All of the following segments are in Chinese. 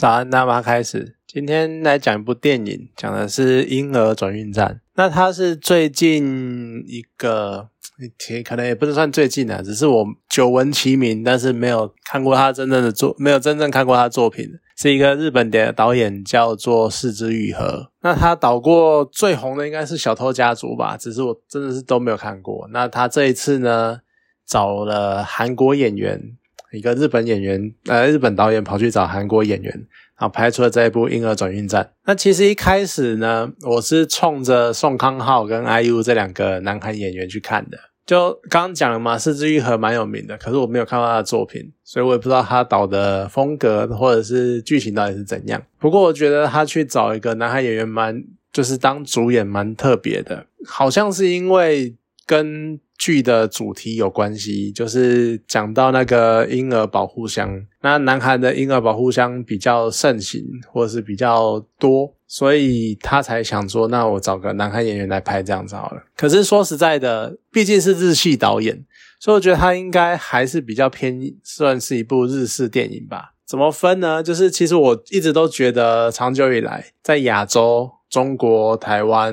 早安，大妈开始。今天来讲一部电影，讲的是《婴儿转运站》。那它是最近一个，可能也不能算最近的，只是我久闻其名，但是没有看过他真正的作，没有真正看过他的作品。是一个日本的导演，叫做四之愈合。那他导过最红的应该是《小偷家族》吧，只是我真的是都没有看过。那他这一次呢，找了韩国演员。一个日本演员，呃，日本导演跑去找韩国演员，然后拍出了这一部《婴儿转运站》。那其实一开始呢，我是冲着宋康昊跟 IU 这两个男韩演员去看的。就刚刚讲了嘛，四之愈合蛮有名的，可是我没有看到他的作品，所以我也不知道他导的风格或者是剧情到底是怎样。不过我觉得他去找一个男孩演员，蛮就是当主演蛮特别的，好像是因为跟。剧的主题有关系，就是讲到那个婴儿保护箱，那南韩的婴儿保护箱比较盛行，或者是比较多，所以他才想说，那我找个南韩演员来拍这样子好了。可是说实在的，毕竟是日系导演，所以我觉得他应该还是比较偏算是一部日式电影吧。怎么分呢？就是其实我一直都觉得，长久以来在亚洲。中国、台湾、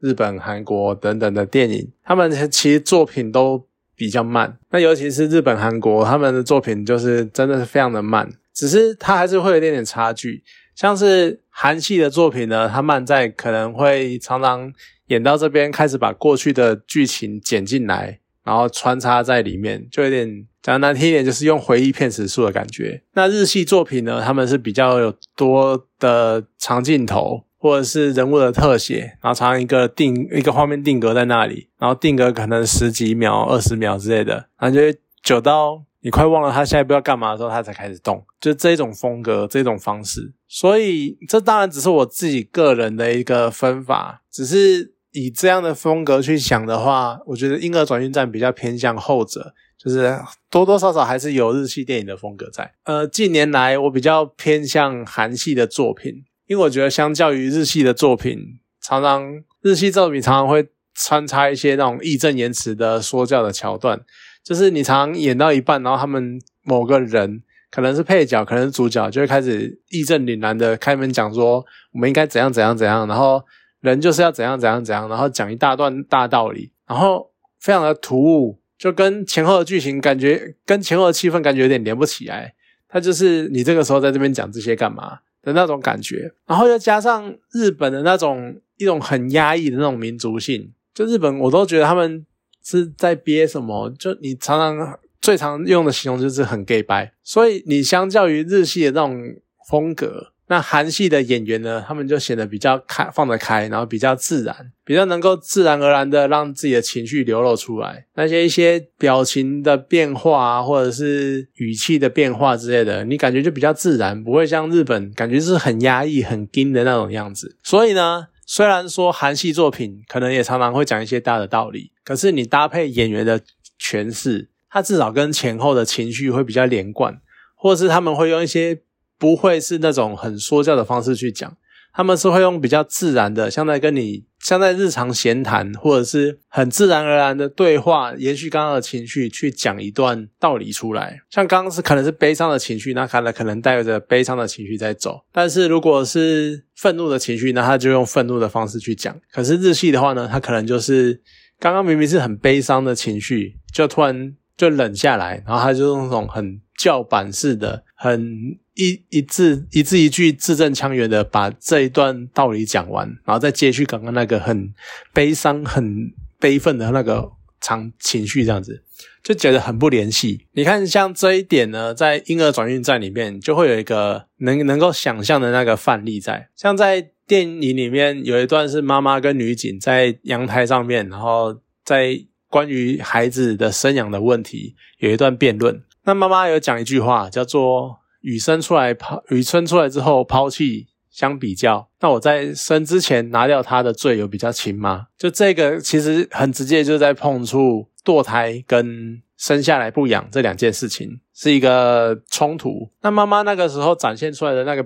日本、韩国等等的电影，他们其实作品都比较慢。那尤其是日本、韩国，他们的作品就是真的是非常的慢。只是它还是会有一点点差距。像是韩系的作品呢，它慢在可能会常常演到这边，开始把过去的剧情剪进来，然后穿插在里面，就有点讲难听一点，就是用回忆片时数的感觉。那日系作品呢，他们是比较有多的长镜头。或者是人物的特写，然后常常一个定一个画面定格在那里，然后定格可能十几秒、二十秒之类的，然后就久到你快忘了他下一步要干嘛的时候，他才开始动，就这种风格、这种方式。所以这当然只是我自己个人的一个分法，只是以这样的风格去想的话，我觉得《婴儿转运站》比较偏向后者，就是多多少少还是有日系电影的风格在。呃，近年来我比较偏向韩系的作品。因为我觉得，相较于日系的作品，常常日系作品常常会穿插一些那种义正言辞的说教的桥段，就是你常演到一半，然后他们某个人可能是配角，可能是主角，就会开始义正凛然的开门讲说，我们应该怎样怎样怎样，然后人就是要怎样怎样怎样，然后讲一大段大道理，然后非常的突兀，就跟前后的剧情感觉跟前后的气氛感觉有点连不起来。他就是你这个时候在这边讲这些干嘛？的那种感觉，然后又加上日本的那种一种很压抑的那种民族性，就日本我都觉得他们是在憋什么，就你常常最常用的形容就是很 gay 白，所以你相较于日系的那种风格。那韩系的演员呢，他们就显得比较开放得开，然后比较自然，比较能够自然而然的让自己的情绪流露出来。那些一些表情的变化啊，或者是语气的变化之类的，你感觉就比较自然，不会像日本感觉是很压抑、很硬的那种样子。所以呢，虽然说韩系作品可能也常常会讲一些大的道理，可是你搭配演员的诠释，它至少跟前后的情绪会比较连贯，或者是他们会用一些。不会是那种很说教的方式去讲，他们是会用比较自然的，像在跟你像在日常闲谈，或者是很自然而然的对话，延续刚刚的情绪去讲一段道理出来。像刚刚是可能是悲伤的情绪，那看来可能带着悲伤的情绪在走。但是如果是愤怒的情绪，那他就用愤怒的方式去讲。可是日系的话呢，他可能就是刚刚明明是很悲伤的情绪，就突然就冷下来，然后他就用那种很叫板式的很。一一字一字一句字正腔圆的把这一段道理讲完，然后再接续刚刚那个很悲伤、很悲愤的那个长情绪，这样子就觉得很不联系。你看，像这一点呢，在婴儿转运站里面就会有一个能能够想象的那个范例在。像在电影里面有一段是妈妈跟女警在阳台上面，然后在关于孩子的生养的问题有一段辩论。那妈妈有讲一句话，叫做。雨生出来抛，雨生出来之后抛弃相比较，那我在生之前拿掉他的罪有比较轻吗？就这个其实很直接，就在碰触堕胎跟生下来不养这两件事情是一个冲突。那妈妈那个时候展现出来的那个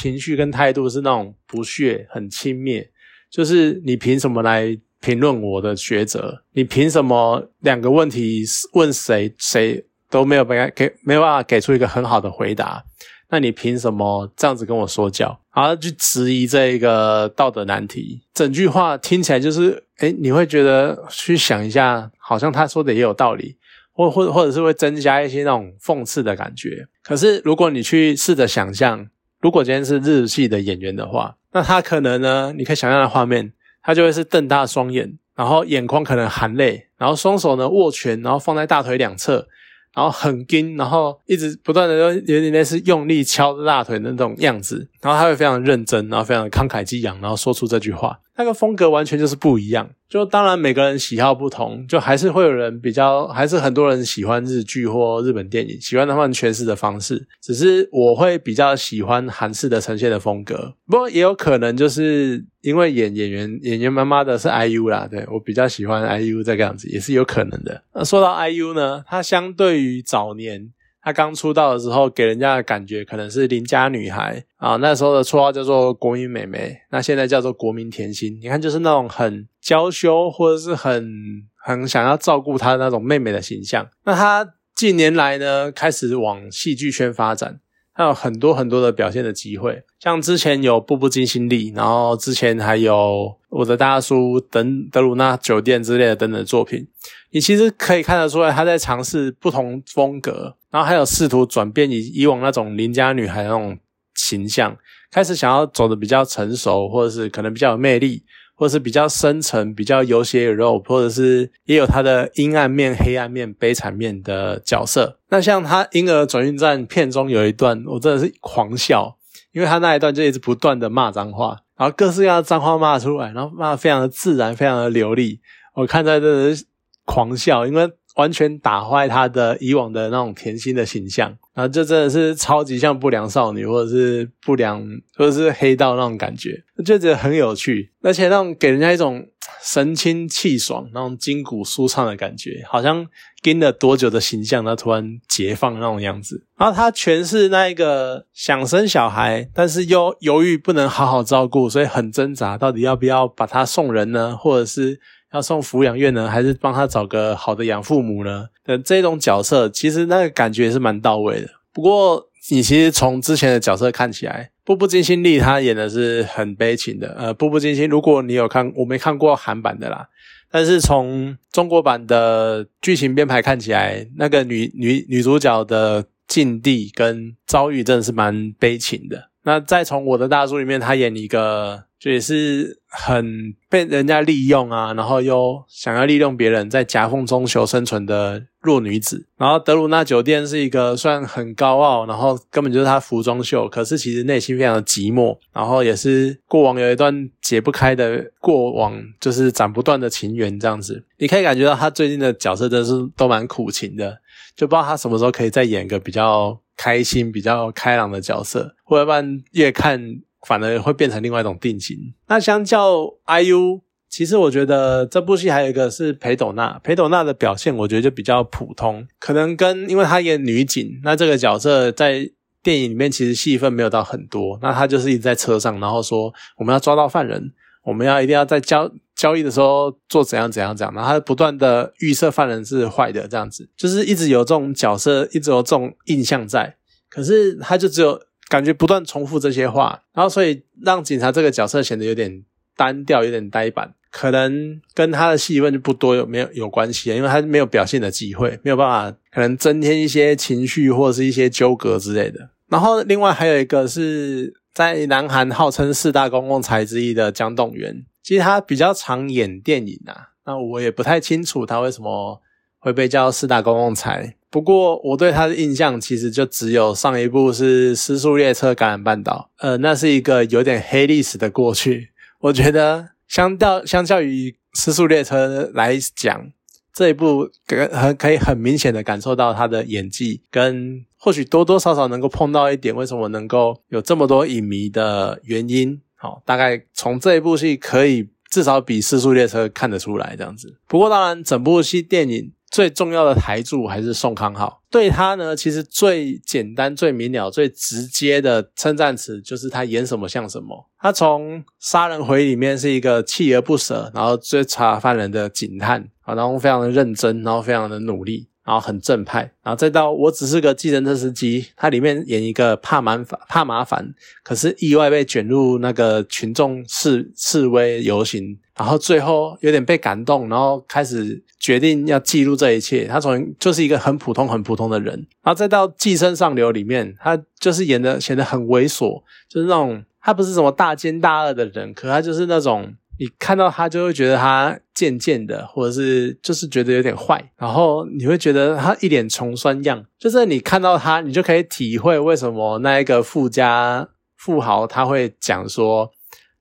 情绪跟态度是那种不屑、很轻蔑，就是你凭什么来评论我的抉择？你凭什么两个问题问谁谁？都没有办法给没有办法给出一个很好的回答，那你凭什么这样子跟我说教？然后去质疑这一个道德难题。整句话听起来就是，哎，你会觉得去想一下，好像他说的也有道理，或或或者是会增加一些那种讽刺的感觉。可是如果你去试着想象，如果今天是日系的演员的话，那他可能呢，你可以想象的画面，他就会是瞪大双眼，然后眼眶可能含泪，然后双手呢握拳，然后放在大腿两侧。然后很硬，然后一直不断的有点类似用力敲着大腿的那种样子，然后他会非常认真，然后非常慷慨激昂，然后说出这句话。那个风格完全就是不一样，就当然每个人喜好不同，就还是会有人比较，还是很多人喜欢日剧或日本电影，喜欢他们诠释的方式。只是我会比较喜欢韩式的呈现的风格，不过也有可能就是因为演演员演员妈妈的是 IU 啦，对我比较喜欢 IU 这个样子，也是有可能的。那说到 IU 呢，它相对于早年。她刚出道的时候，给人家的感觉可能是邻家女孩啊，那时候的绰号叫做国民美眉，那现在叫做国民甜心。你看，就是那种很娇羞或者是很很想要照顾她的那种妹妹的形象。那她近年来呢，开始往戏剧圈发展，她有很多很多的表现的机会，像之前有《步步惊心力》，然后之前还有《我的大叔》等德鲁纳酒店之类的等等作品。你其实可以看得出来，她在尝试不同风格。然后还有试图转变以以往那种邻家女孩那种形象，开始想要走的比较成熟，或者是可能比较有魅力，或者是比较深沉、比较有血有肉，或者是也有她的阴暗面、黑暗面、悲惨面的角色。那像她《婴儿转运站》片中有一段，我真的是狂笑，因为她那一段就一直不断的骂脏话，然后各式各样的脏话骂出来，然后骂的非常的自然、非常的流利，我看在真的是狂笑，因为。完全打坏她的以往的那种甜心的形象，然后就真的是超级像不良少女，或者是不良，或者是黑道那种感觉，就觉得很有趣，而且那种给人家一种神清气爽、那种筋骨舒畅的感觉，好像跟了多久的形象，他突然解放那种样子。然后他全是那一个想生小孩，但是又犹豫不能好好照顾，所以很挣扎，到底要不要把他送人呢，或者是？要送抚养院呢，还是帮他找个好的养父母呢？的这种角色，其实那个感觉也是蛮到位的。不过，你其实从之前的角色看起来，《步步惊心》里他演的是很悲情的。呃，《步步惊心》，如果你有看，我没看过韩版的啦，但是从中国版的剧情编排看起来，那个女女女主角的境地跟遭遇真的是蛮悲情的。那再从我的大叔里面，他演一个就也是很被人家利用啊，然后又想要利用别人，在夹缝中求生存的弱女子。然后德鲁纳酒店是一个算很高傲，然后根本就是他服装秀，可是其实内心非常的寂寞，然后也是过往有一段解不开的过往，就是斩不断的情缘这样子。你可以感觉到他最近的角色真是都蛮苦情的，就不知道他什么时候可以再演一个比较。开心、比较开朗的角色，或者不然越看反而会变成另外一种定型。那相较 IU，其实我觉得这部戏还有一个是裴斗娜，裴斗娜的表现我觉得就比较普通，可能跟因为她演女警，那这个角色在电影里面其实戏份没有到很多，那她就是一直在车上，然后说我们要抓到犯人，我们要一定要在交。交易的时候做怎样怎样怎样，然后他不断的预设犯人是坏的，这样子就是一直有这种角色，一直有这种印象在。可是他就只有感觉不断重复这些话，然后所以让警察这个角色显得有点单调，有点呆板。可能跟他的戏份就不多有没有有关系因为他没有表现的机会，没有办法可能增添一些情绪或者是一些纠葛之类的。然后另外还有一个是在南韩号称四大公共财之一的江栋元。其实他比较常演电影啊，那我也不太清楚他为什么会被叫四大公共财。不过我对他的印象其实就只有上一部是《失速列车感染半岛》，呃，那是一个有点黑历史的过去。我觉得相较相较于《失速列车》来讲，这一部很可以很明显的感受到他的演技，跟或许多多少少能够碰到一点为什么能够有这么多影迷的原因。好，大概从这一部戏可以至少比《失速列车》看得出来这样子。不过，当然整部戏电影最重要的台柱还是宋康昊。对他呢，其实最简单、最明了、最直接的称赞词就是他演什么像什么。他从《杀人回》里面是一个锲而不舍，然后追查犯人的警探啊，然后非常的认真，然后非常的努力。然后很正派，然后再到我只是个计程车司机，它里面演一个怕麻烦怕麻烦，可是意外被卷入那个群众示示威游行，然后最后有点被感动，然后开始决定要记录这一切。他从就是一个很普通很普通的人，然后再到寄生上流里面，他就是演的显得很猥琐，就是那种他不是什么大奸大恶的人，可他就是那种。你看到他就会觉得他贱贱的，或者是就是觉得有点坏，然后你会觉得他一脸穷酸样。就是你看到他，你就可以体会为什么那一个富家富豪他会讲说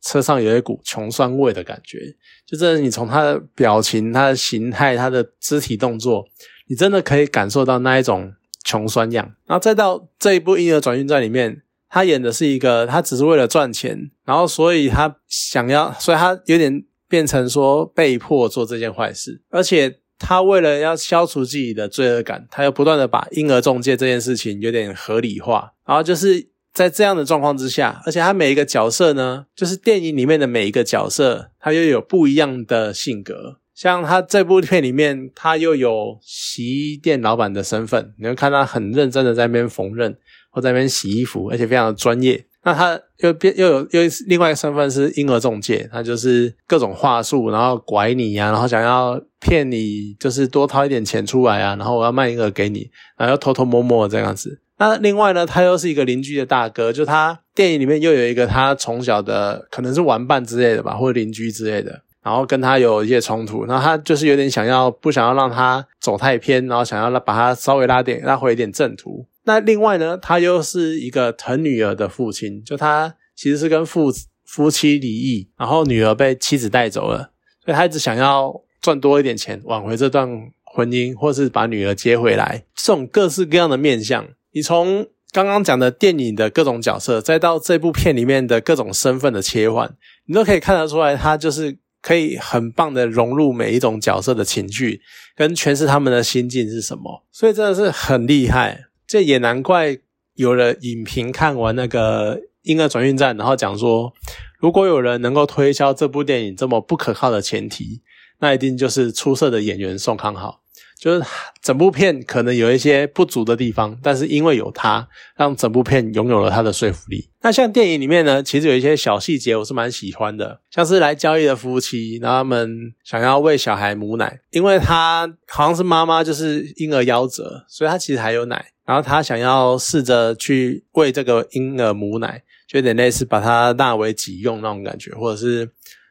车上有一股穷酸味的感觉。就是你从他的表情、他的形态、他的肢体动作，你真的可以感受到那一种穷酸样。然后再到这一部《婴儿转运站》里面。他演的是一个，他只是为了赚钱，然后所以他想要，所以他有点变成说被迫做这件坏事，而且他为了要消除自己的罪恶感，他又不断的把婴儿中介这件事情有点合理化，然后就是在这样的状况之下，而且他每一个角色呢，就是电影里面的每一个角色，他又有不一样的性格，像他这部片里面，他又有洗衣店老板的身份，你会看他很认真的在那边缝纫。或在那边洗衣服，而且非常的专业。那他又变又有又另外一个身份是婴儿中介，他就是各种话术，然后拐你呀，然后想要骗你，就是多掏一点钱出来啊，然后我要卖婴儿给你，然后要偷偷摸摸这样子。那另外呢，他又是一个邻居的大哥，就他电影里面又有一个他从小的可能是玩伴之类的吧，或者邻居之类的，然后跟他有一些冲突，然后他就是有点想要不想要让他走太偏，然后想要把他稍微拉点拉回一点正途。那另外呢，他又是一个疼女儿的父亲，就他其实是跟父夫妻离异，然后女儿被妻子带走了，所以他一直想要赚多一点钱，挽回这段婚姻，或是把女儿接回来。这种各式各样的面相，你从刚刚讲的电影的各种角色，再到这部片里面的各种身份的切换，你都可以看得出来，他就是可以很棒的融入每一种角色的情绪，跟诠释他们的心境是什么，所以真的是很厉害。这也难怪有人影评看完那个《婴儿转运站》，然后讲说，如果有人能够推销这部电影这么不可靠的前提，那一定就是出色的演员宋康昊。就是整部片可能有一些不足的地方，但是因为有他，让整部片拥有了他的说服力。那像电影里面呢，其实有一些小细节我是蛮喜欢的，像是来交易的夫妻，然后他们想要喂小孩母奶，因为他好像是妈妈就是婴儿夭折，所以他其实还有奶，然后他想要试着去喂这个婴儿母奶，就有点类似把它纳为己用那种感觉，或者是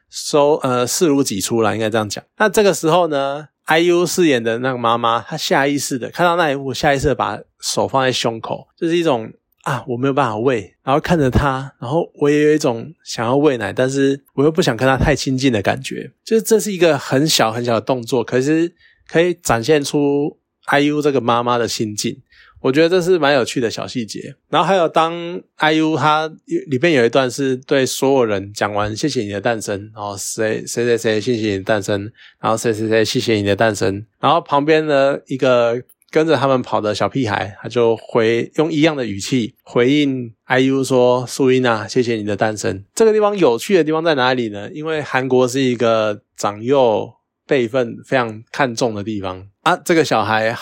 收呃视如己出来，应该这样讲。那这个时候呢？IU 饰演的那个妈妈，她下意识的看到那一幕，下意识的把手放在胸口，就是一种啊，我没有办法喂，然后看着她，然后我也有一种想要喂奶，但是我又不想跟她太亲近的感觉，就是这是一个很小很小的动作，可是可以展现出 IU 这个妈妈的心境。我觉得这是蛮有趣的小细节，然后还有当 IU 他里边有一段是对所有人讲完谢谢你的诞生，然后谁谁谁谁谢谢你的诞生，然后谁谁谁谢谢你的诞生，然后旁边的一个跟着他们跑的小屁孩，他就回用一样的语气回应 IU 说：“素英啊，谢谢你的诞生。”这个地方有趣的地方在哪里呢？因为韩国是一个长幼辈分非常看重的地方啊，这个小孩。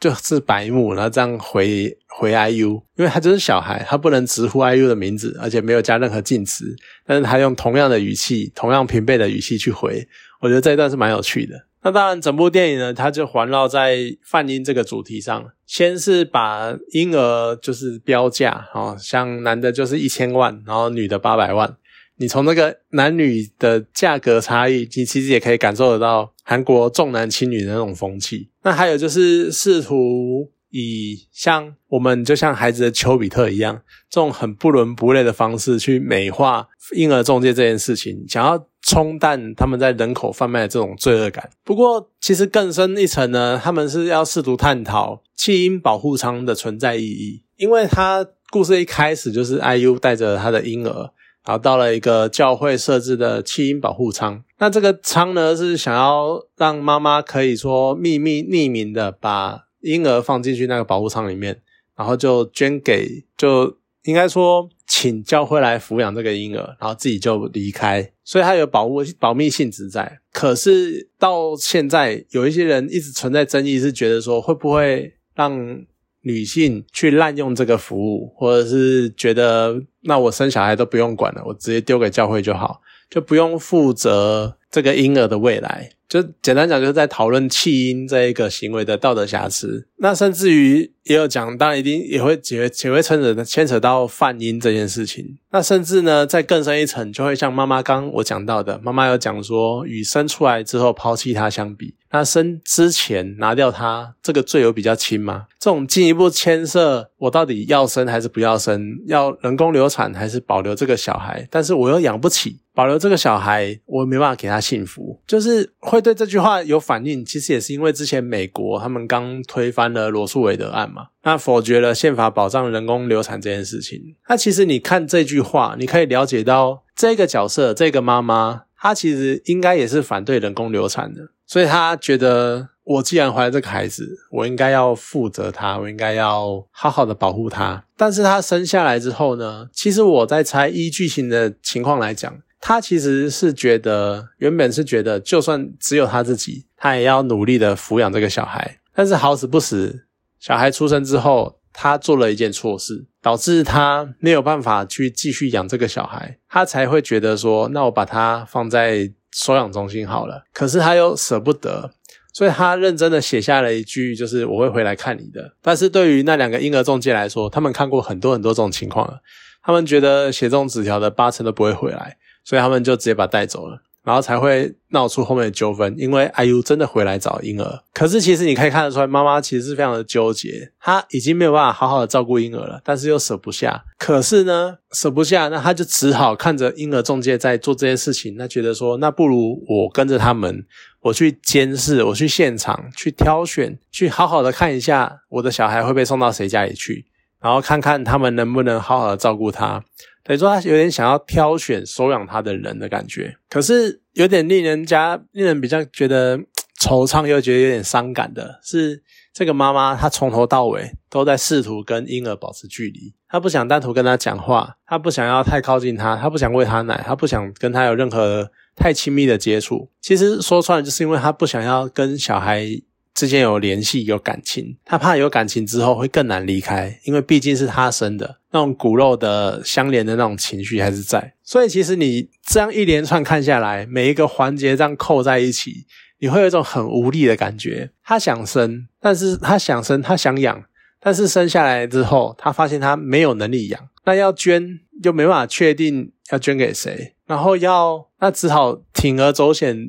就是白目，然后这样回回 IU，因为他就是小孩，他不能直呼 IU 的名字，而且没有加任何敬词，但是他用同样的语气，同样平辈的语气去回，我觉得这一段是蛮有趣的。那当然，整部电影呢，它就环绕在泛婴这个主题上，先是把婴儿就是标价，哦，像男的就是一千万，然后女的八百万。你从那个男女的价格差异，你其实也可以感受得到韩国重男轻女的那种风气。那还有就是试图以像我们就像孩子的丘比特一样，这种很不伦不类的方式去美化婴儿中介这件事情，想要冲淡他们在人口贩卖的这种罪恶感。不过，其实更深一层呢，他们是要试图探讨弃婴保护舱的存在意义，因为他故事一开始就是 IU 带着他的婴儿。然后到了一个教会设置的弃婴保护舱，那这个舱呢是想要让妈妈可以说秘密匿名的把婴儿放进去那个保护舱里面，然后就捐给，就应该说请教会来抚养这个婴儿，然后自己就离开，所以它有保护保密性质在。可是到现在，有一些人一直存在争议，是觉得说会不会让女性去滥用这个服务，或者是觉得那我生小孩都不用管了，我直接丢给教会就好，就不用负责这个婴儿的未来。就简单讲，就是在讨论弃婴这一个行为的道德瑕疵。那甚至于也有讲，当然一定也会也也会牵扯牵扯到泛婴这件事情。那甚至呢，在更深一层，就会像妈妈刚我讲到的，妈妈有讲说，与生出来之后抛弃他相比，那生之前拿掉他，这个罪有比较轻吗？这种进一步牵涉，我到底要生还是不要生？要人工流产还是保留这个小孩？但是我又养不起。保留这个小孩，我没办法给他幸福，就是会对这句话有反应。其实也是因为之前美国他们刚推翻了罗素韦德案嘛，那否决了宪法保障人工流产这件事情。那其实你看这句话，你可以了解到这个角色，这个妈妈，她其实应该也是反对人工流产的，所以她觉得。我既然怀了这个孩子，我应该要负责他，我应该要好好的保护他。但是他生下来之后呢？其实我在猜，依剧情的情况来讲，他其实是觉得，原本是觉得，就算只有他自己，他也要努力的抚养这个小孩。但是好死不死，小孩出生之后，他做了一件错事，导致他没有办法去继续养这个小孩，他才会觉得说，那我把他放在收养中心好了。可是他又舍不得。所以他认真的写下了一句，就是我会回来看你的。但是对于那两个婴儿中介来说，他们看过很多很多这种情况了，他们觉得写这种纸条的八成都不会回来，所以他们就直接把带走了。然后才会闹出后面的纠纷，因为 IU 真的回来找婴儿，可是其实你可以看得出来，妈妈其实是非常的纠结，她已经没有办法好好的照顾婴儿了，但是又舍不下。可是呢，舍不下，那她就只好看着婴儿中介在做这件事情，那觉得说，那不如我跟着他们，我去监视，我去现场去挑选，去好好的看一下我的小孩会被送到谁家里去，然后看看他们能不能好好的照顾他。等于说他有点想要挑选收养他的人的感觉，可是有点令人家令人比较觉得惆怅，又觉得有点伤感的是，这个妈妈她从头到尾都在试图跟婴儿保持距离，她不想单独跟他讲话，她不想要太靠近他，她不想喂他奶，她不想跟他有任何太亲密的接触。其实说穿了，就是因为她不想要跟小孩。之间有联系、有感情，他怕有感情之后会更难离开，因为毕竟是他生的，那种骨肉的相连的那种情绪还是在。所以其实你这样一连串看下来，每一个环节这样扣在一起，你会有一种很无力的感觉。他想生，但是他想生，他想养，但是生下来之后，他发现他没有能力养，那要捐又没办法确定要捐给谁，然后要那只好铤而走险，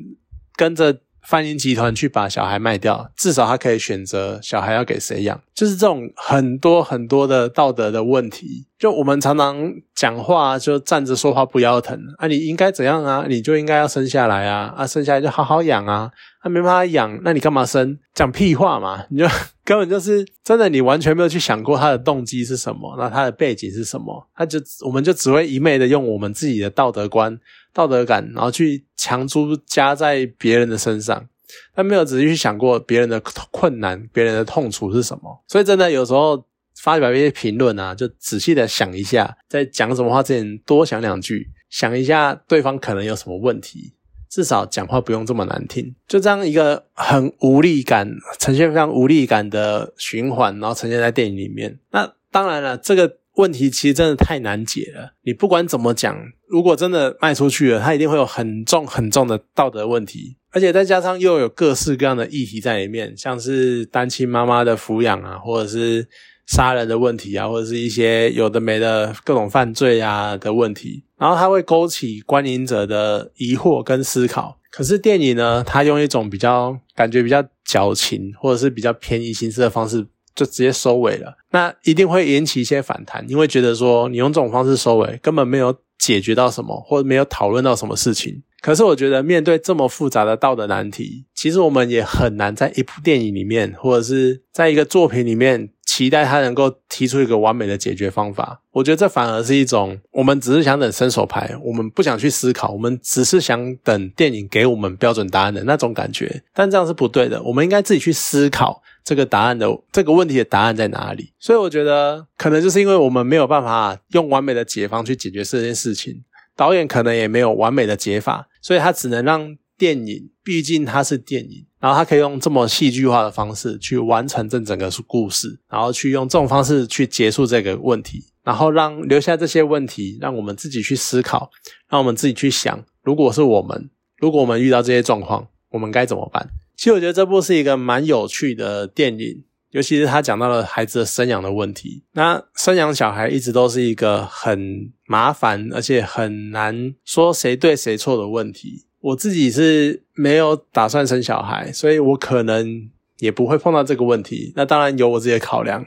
跟着。翻婴集团去把小孩卖掉，至少他可以选择小孩要给谁养，就是这种很多很多的道德的问题。就我们常常讲话就站着说话不腰疼啊，你应该怎样啊？你就应该要生下来啊，啊，生下来就好好养啊，啊，没办法养，那你干嘛生？讲屁话嘛！你就根本就是真的，你完全没有去想过他的动机是什么，那他的背景是什么？他就我们就只会一昧的用我们自己的道德观、道德感，然后去强租加在别人的身上，但没有仔细去想过别人的困难、别人的痛楚是什么。所以真的有时候。发表一些评论啊，就仔细的想一下，在讲什么话之前多想两句，想一下对方可能有什么问题，至少讲话不用这么难听。就这样一个很无力感，呈现非常无力感的循环，然后呈现在电影里面。那当然了，这个问题其实真的太难解了。你不管怎么讲，如果真的卖出去了，它一定会有很重很重的道德问题，而且再加上又有各式各样的议题在里面，像是单亲妈妈的抚养啊，或者是。杀人的问题啊，或者是一些有的没的各种犯罪啊的问题，然后它会勾起观影者的疑惑跟思考。可是电影呢，它用一种比较感觉比较矫情，或者是比较偏移形式的方式，就直接收尾了。那一定会引起一些反弹，因为觉得说你用这种方式收尾，根本没有解决到什么，或者没有讨论到什么事情。可是我觉得面对这么复杂的道德难题，其实我们也很难在一部电影里面，或者是在一个作品里面。期待他能够提出一个完美的解决方法，我觉得这反而是一种我们只是想等伸手牌，我们不想去思考，我们只是想等电影给我们标准答案的那种感觉。但这样是不对的，我们应该自己去思考，这个答案的这个问题的答案在哪里。所以我觉得可能就是因为我们没有办法用完美的解方去解决这件事情，导演可能也没有完美的解法，所以他只能让电影，毕竟它是电影，然后他可以用这么戏剧化的方式去完成这整个故事，然后去用这种方式去结束这个问题，然后让留下这些问题，让我们自己去思考，让我们自己去想，如果是我们，如果我们遇到这些状况，我们该怎么办？其实我觉得这部是一个蛮有趣的电影，尤其是他讲到了孩子的生养的问题。那生养小孩一直都是一个很麻烦，而且很难说谁对谁错的问题。我自己是没有打算生小孩，所以我可能也不会碰到这个问题。那当然有我自己的考量，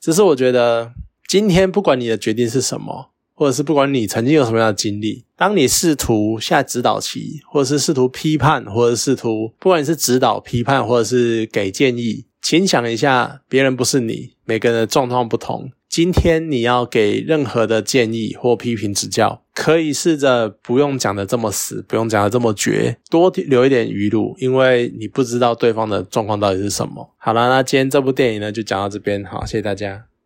只是我觉得今天不管你的决定是什么。或者是不管你曾经有什么样的经历，当你试图下指导棋，或者是试图批判，或者试图不管你是指导、批判，或者是给建议，请想一下，别人不是你，每个人的状况不同。今天你要给任何的建议或批评指教，可以试着不用讲的这么死，不用讲的这么绝，多留一点余路，因为你不知道对方的状况到底是什么。好了，那今天这部电影呢，就讲到这边，好，谢谢大家。